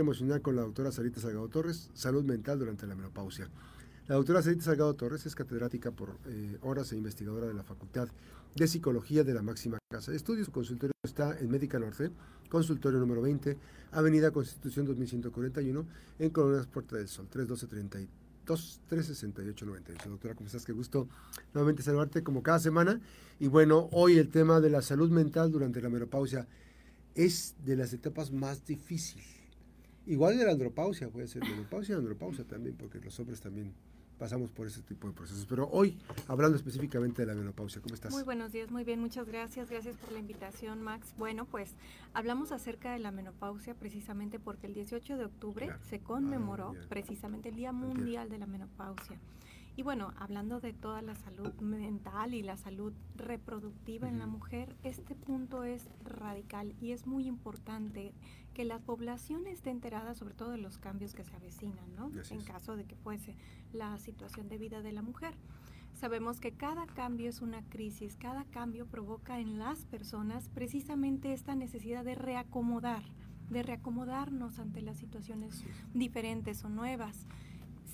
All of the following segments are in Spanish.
emocional con la doctora Sarita Salgado Torres, salud mental durante la menopausia. La doctora Sarita Salgado Torres es catedrática por eh, horas e investigadora de la Facultad de Psicología de la máxima casa de estudios. Su consultorio está en Médica Norte, consultorio número 20, Avenida Constitución 2141, en Colonias Puerta del Sol, 312-32. 368-98. Doctora, ¿cómo estás? Qué gusto nuevamente saludarte como cada semana. Y bueno, hoy el tema de la salud mental durante la menopausia es de las etapas más difíciles Igual de la andropausia, puede ser menopausia y andropausia también, porque los hombres también pasamos por ese tipo de procesos. Pero hoy, hablando específicamente de la menopausia, ¿cómo estás? Muy buenos días, muy bien, muchas gracias. Gracias por la invitación, Max. Bueno, pues hablamos acerca de la menopausia precisamente porque el 18 de octubre se conmemoró ah, precisamente el Día Mundial de la Menopausia. Y bueno, hablando de toda la salud mental y la salud reproductiva en la mujer, este punto es radical y es muy importante que la población esté enterada sobre todo de los cambios que se avecinan, ¿no? en caso de que fuese la situación de vida de la mujer. Sabemos que cada cambio es una crisis, cada cambio provoca en las personas precisamente esta necesidad de reacomodar, de reacomodarnos ante las situaciones diferentes o nuevas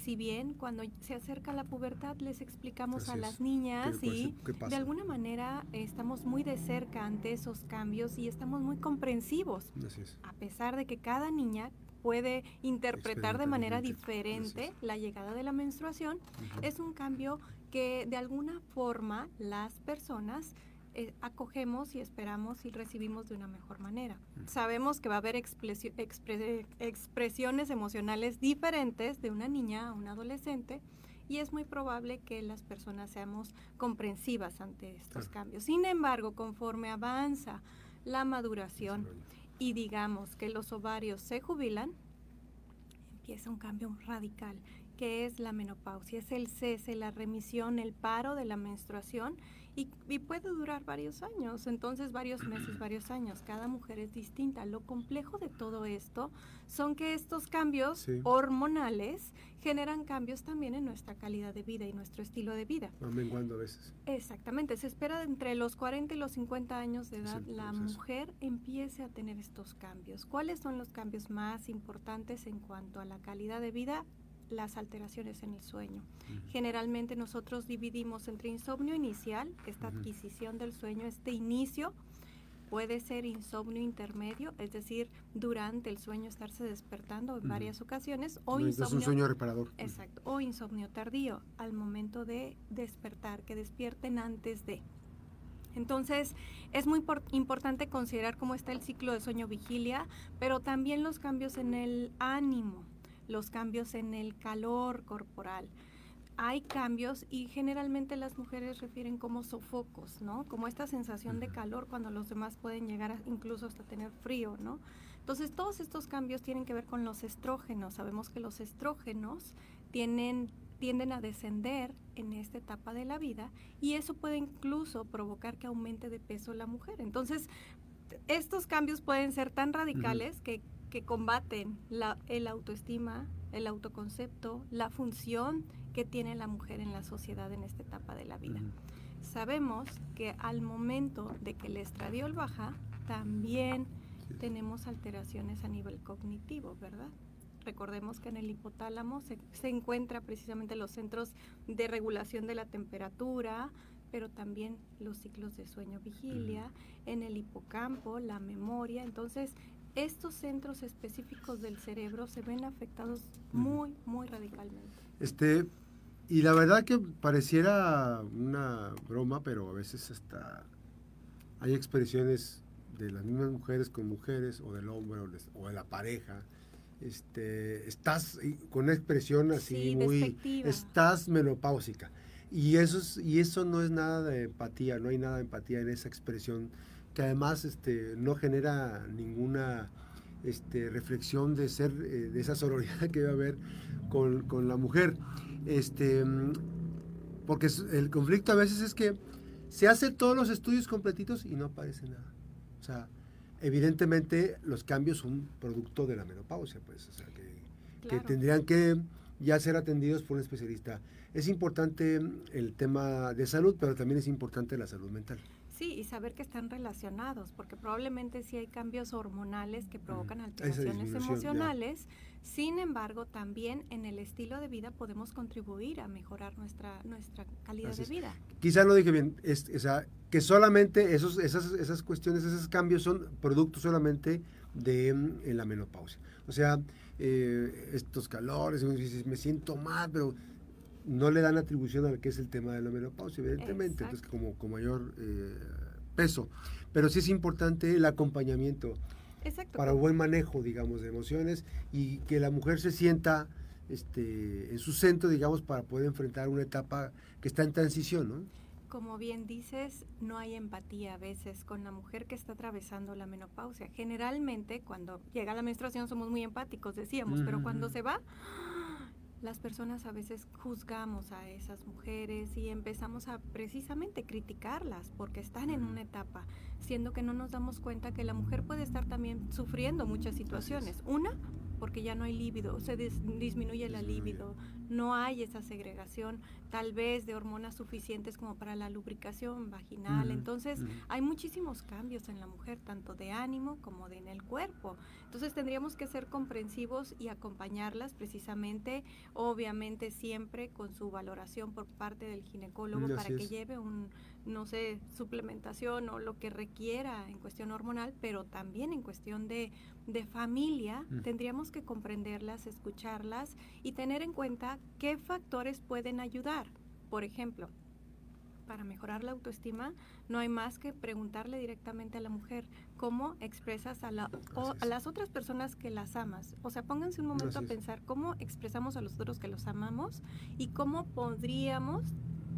si bien cuando se acerca la pubertad les explicamos a las niñas y de alguna manera estamos muy de cerca ante esos cambios y estamos muy comprensivos, a pesar de que cada niña puede interpretar de manera diferente la llegada de la menstruación, es un cambio que de alguna forma las personas eh, acogemos y esperamos y recibimos de una mejor manera. Sabemos que va a haber expresiones emocionales diferentes de una niña a un adolescente y es muy probable que las personas seamos comprensivas ante estos cambios. Sin embargo, conforme avanza la maduración y digamos que los ovarios se jubilan, empieza un cambio radical, que es la menopausia, es el cese, la remisión, el paro de la menstruación y, puede durar varios años, entonces varios meses, varios años. Cada mujer es distinta. Lo complejo de todo esto son que estos cambios hormonales generan cambios también en nuestra calidad de vida y nuestro estilo de vida. Van menguando a veces. Exactamente. Se espera entre los 40 y los 50 años de edad la mujer empiece a tener estos cambios. ¿Cuáles son los cambios más importantes en cuanto a la calidad de vida? Las alteraciones en el sueño. Generalmente nosotros dividimos entre insomnio inicial, esta adquisición del sueño, este inicio, puede ser insomnio intermedio, es decir, durante el sueño estarse despertando en varias ocasiones, o insomnio, un sueño reparador. Exacto, o insomnio tardío, al momento de despertar, que despierten antes de. Entonces, es muy importante considerar cómo está el ciclo de sueño vigilia, pero también los cambios en el ánimo los cambios en el calor corporal. Hay cambios y generalmente las mujeres refieren como sofocos, ¿no? Como esta sensación de calor cuando los demás pueden llegar incluso hasta tener frío, ¿no? Entonces todos estos cambios tienen que ver con los estrógenos. Sabemos que los estrógenos tienen, tienden a descender en esta etapa de la vida y eso puede incluso provocar que aumente de peso la mujer. Entonces, estos cambios pueden ser tan radicales que que combaten la, el autoestima, el autoconcepto, la función que tiene la mujer en la sociedad en esta etapa de la vida. Sabemos que al momento de que el estradiol baja, también tenemos alteraciones a nivel cognitivo, ¿verdad? Recordemos que en el hipotálamo se, se encuentra precisamente los centros de regulación de la temperatura, pero también los ciclos de sueño-vigilia, en el hipocampo, la memoria. Entonces, estos centros específicos del cerebro se ven afectados muy, muy radicalmente. Este, y la verdad que pareciera una broma, pero a veces hasta hay expresiones de las mismas mujeres con mujeres o del hombre o de la pareja. Este, estás con una expresión así muy estás menopáusica. Y eso es, y eso no es nada de empatía, no hay nada de empatía en esa expresión que además este, no genera ninguna este, reflexión de ser, eh, de esa sororidad que debe haber con, la mujer. Este, porque el conflicto a veces es que se hace todos los estudios completitos y no aparece nada. O sea, evidentemente los cambios son producto de la menopausia, pues, o sea, que, que tendrían que ya ser atendidos por un especialista. Es importante el tema de salud, pero también es importante la salud mental. Sí, y saber que están relacionados, porque probablemente sí hay cambios hormonales que provocan alteraciones emocionales. Sin embargo, también en el estilo de vida podemos contribuir a mejorar nuestra nuestra calidad de vida. Quizá no dije bien, es, que solamente esos, esas, esas cuestiones, esos cambios son productos solamente de mm, la menopausia. O sea, eh, estos calores, me siento mal, pero no le dan atribución a lo que es el tema de la menopausia, evidentemente, entonces como con mayor eh, peso. Pero sí es importante el acompañamiento para un buen manejo, digamos, de emociones y que la mujer se sienta este, en su centro, digamos, para poder enfrentar una etapa que está en transición, ¿no? Como bien dices, no hay empatía a veces con la mujer que está atravesando la menopausia. Generalmente, cuando llega la menstruación somos muy empáticos, decíamos, pero cuando se va, las personas a veces juzgamos a esas mujeres y empezamos a precisamente criticarlas porque están en una etapa, siendo que no nos damos cuenta que la mujer puede estar también sufriendo muchas situaciones. Una, porque ya no hay líbido, se disminuye la líbido, no hay esa segregación tal vez de hormonas suficientes como para la lubricación vaginal. Entonces, hay muchísimos cambios en la mujer, tanto de ánimo como de en el cuerpo. Entonces, tendríamos que ser comprensivos y acompañarlas precisamente, obviamente siempre con su valoración por parte del ginecólogo para que lleve un no sé, suplementación o lo que requiera en cuestión hormonal, pero también en cuestión de, de familia, mm. tendríamos que comprenderlas, escucharlas y tener en cuenta qué factores pueden ayudar. Por ejemplo, para mejorar la autoestima, no hay más que preguntarle directamente a la mujer cómo expresas a, la, a las otras personas que las amas. O sea, pónganse un momento a pensar cómo expresamos a los otros que los amamos y cómo podríamos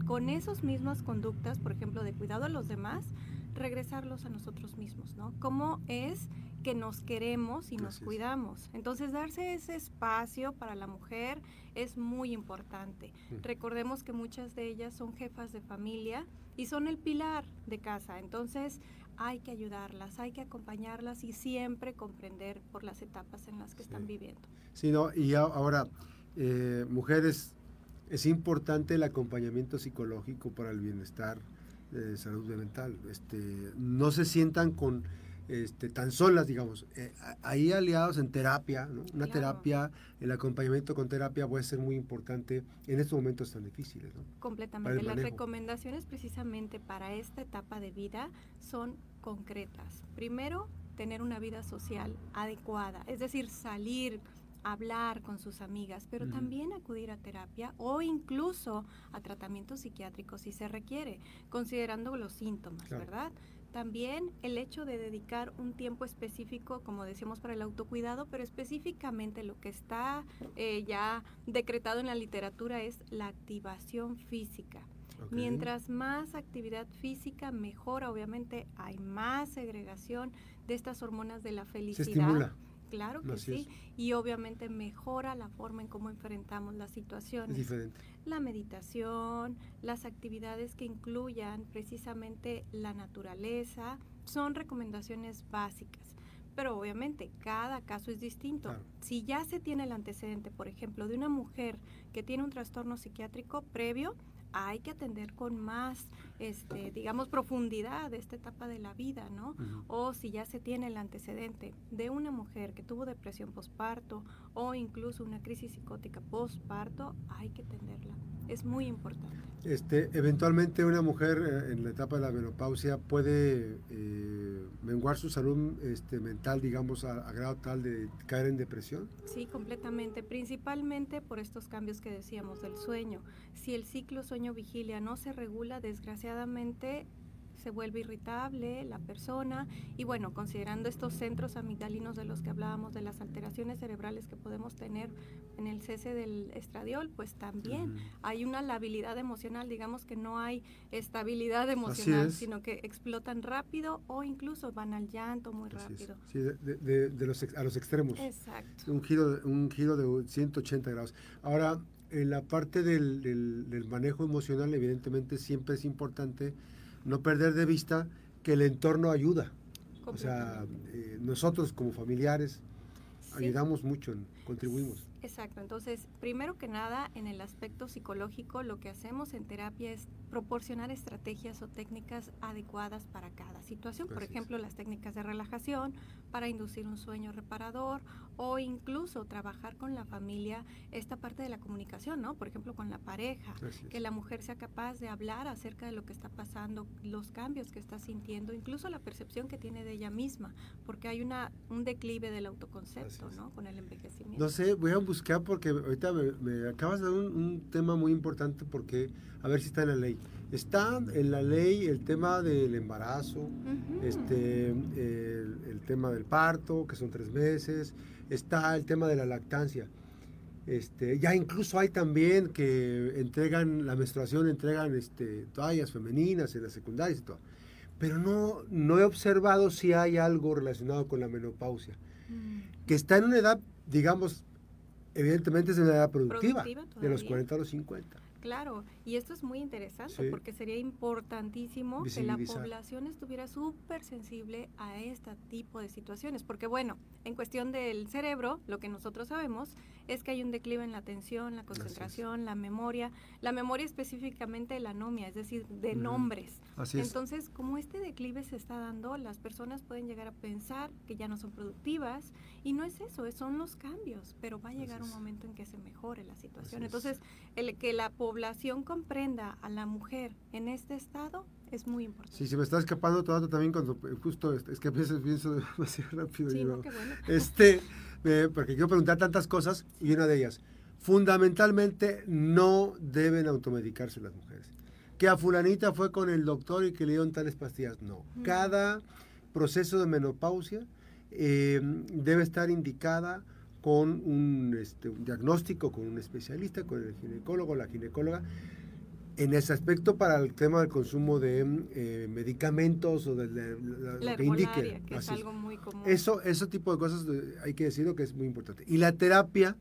con esas mismas conductas, por ejemplo, de cuidado a los demás, regresarlos a nosotros mismos, ¿no? ¿Cómo es que nos queremos y nos cuidamos? Entonces, darse ese espacio para la mujer es muy importante. Recordemos que muchas de ellas son jefas de familia y son el pilar de casa. Entonces, hay que ayudarlas, hay que acompañarlas y siempre comprender por las etapas en las que están viviendo. Sí, no, y ahora, eh, mujeres es importante el acompañamiento psicológico para el bienestar de salud mental. Este, no se sientan con este, tan solas, digamos. Eh, ahí aliados en terapia, una terapia, el acompañamiento con terapia puede ser muy importante en estos momentos tan difíciles. Completamente. Las recomendaciones precisamente para esta etapa de vida son concretas. Primero, tener una vida social adecuada, es decir, salir hablar con sus amigas, pero también acudir a terapia o incluso a tratamiento psiquiátrico si se requiere, considerando los síntomas, ¿verdad? También el hecho de dedicar un tiempo específico, como decíamos, para el autocuidado, pero específicamente lo que está eh, ya decretado en la literatura es la activación física. Mientras más actividad física, mejor, obviamente, hay más segregación de estas hormonas de la felicidad. Claro que sí. Y obviamente mejora la forma en cómo enfrentamos las situaciones. diferente. La meditación, las actividades que incluyan precisamente la naturaleza, son recomendaciones básicas. Pero obviamente cada caso es distinto. Si ya se tiene el antecedente, por ejemplo, de una mujer que tiene un trastorno psiquiátrico previo, hay que atender con más, este, digamos, profundidad esta etapa de la vida, ¿no? O si ya se tiene el antecedente de una mujer que tuvo depresión postparto o incluso una crisis psicótica postparto, hay que atenderla. Es muy importante. Este, eventualmente una mujer eh, en la etapa de la menopausia puede eh, menguar su salud este, mental, digamos, a, grado tal de caer en depresión. Sí, completamente, principalmente por estos cambios que decíamos del sueño. Si el ciclo sueño-vigilia no se regula, desgraciadamente se vuelve irritable la persona y bueno, considerando estos centros amigdalinos de los que hablábamos, de las alteraciones cerebrales que podemos tener en el cese del estradiol, pues también hay una labilidad emocional, digamos que no hay estabilidad emocional, sino que explotan rápido o incluso van al llanto muy rápido. Sí, de, los, a los extremos. Exacto. Un giro, un giro de 180 grados. Ahora, en la parte del, del manejo emocional, evidentemente siempre es importante no perder de vista que el entorno ayuda. O sea, eh, nosotros como familiares ayudamos mucho, contribuimos. Exacto, entonces, primero que nada, en el aspecto psicológico, lo que hacemos en terapia es proporcionar estrategias o técnicas adecuadas para cada situación. Por ejemplo, las técnicas de relajación para inducir un sueño reparador o incluso trabajar con la familia esta parte de la comunicación, ¿no? Por ejemplo, con la pareja, que la mujer sea capaz de hablar acerca de lo que está pasando, los cambios que está sintiendo, incluso la percepción que tiene de ella misma, porque hay una un declive del autoconcepto, ¿no? Con el envejecimiento. No sé, voy a buscar porque ahorita me, acabas de dar un, tema muy importante porque a ver si está en la ley. Está en la ley el tema del embarazo, este, el, tema del parto, que son tres meses, está el tema de la lactancia. Este, ya incluso hay también que entregan la menstruación, entregan este, toallas femeninas en las secundarias y todo. Pero no, no he observado si hay algo relacionado con la menopausia, mm. que está en una edad, digamos, evidentemente es una edad productiva, de los 40 a los 50. Claro, y esto es muy interesante porque sería importantísimo que la población estuviera súper sensible a este tipo de situaciones, porque bueno, en cuestión del cerebro, lo que nosotros sabemos es que hay un declive en la atención, la concentración, la memoria, la memoria específicamente de la anomia, es decir, de nombres. Entonces, como este declive se está dando, las personas pueden llegar a pensar que ya no son productivas y no es eso, son los cambios, pero va a llegar un momento en que se mejore la situación. Entonces, el que la población comprenda a la mujer en este estado es muy importante. Sí, se me está escapando todo también cuando eh, justo es que a veces pienso demasiado rápido. Sí, no, qué bueno. Este, porque quiero preguntar tantas cosas y una de ellas, fundamentalmente no deben automedicarse las mujeres. Que a fulanita fue con el doctor y que le dieron tales pastillas. No. Cada proceso de menopausia eh, debe estar indicada con un, este, un, diagnóstico, con un especialista, con el ginecólogo, la ginecóloga, en ese aspecto para el tema del consumo de eh, medicamentos o de, lo que indique. Que es algo muy común. Eso, ese tipo de cosas hay que decirlo que es muy importante. Y la terapia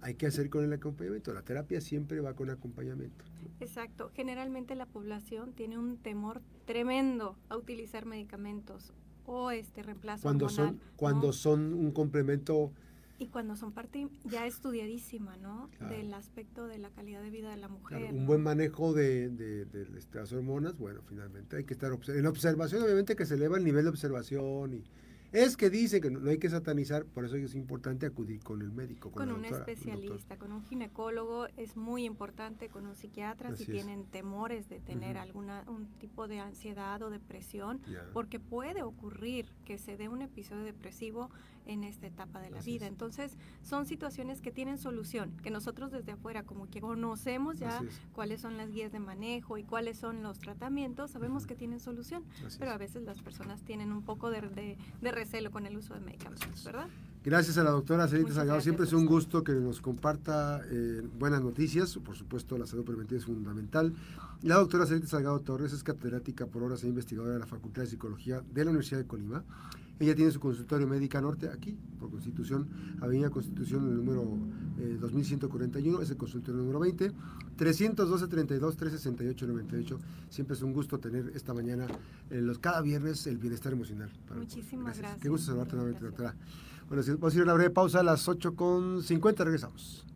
hay que hacer con el acompañamiento. La terapia siempre va con acompañamiento. Exacto. Generalmente la población tiene un temor tremendo a utilizar medicamentos o este reemplazo cuando son cuando son un complemento y cuando son parte ya estudiadísima, ¿no? Del aspecto de la calidad de vida de la mujer. un buen manejo de, de, de, las hormonas, bueno, finalmente hay que estar en observación, obviamente que se eleva el nivel de observación y es que dice que no, hay que satanizar, por eso es importante acudir con el médico. Con, un especialista, con un ginecólogo, es muy importante, con un psiquiatra si tienen temores de tener alguna un tipo de ansiedad o depresión, porque puede ocurrir que se dé un episodio depresivo en esta etapa de la vida. Entonces, son situaciones que tienen solución, que nosotros desde afuera como que conocemos ya cuáles son las guías de manejo y cuáles son los tratamientos, sabemos que tienen solución, pero a veces las personas tienen un poco de, de, recelo con el uso de medicamentos, ¿verdad? Gracias a la doctora Celita Salgado. Siempre es un gusto que nos comparta eh, buenas noticias. Por supuesto, la salud preventiva es fundamental. La doctora Celita Salgado Torres es catedrática por horas e investigadora de la Facultad de Psicología de la Universidad de Colima. Ella tiene su consultorio médica norte aquí, por Constitución, Avenida Constitución, el número 2141, eh, es el consultorio número 20, 312 32 368 98. Siempre es un gusto tener esta mañana, eh, los, cada viernes, el bienestar emocional. Muchísimas gracias. Qué gusto saludarte nuevamente, doctora. Bueno, vamos a ir a una breve pausa a las 8.50, regresamos.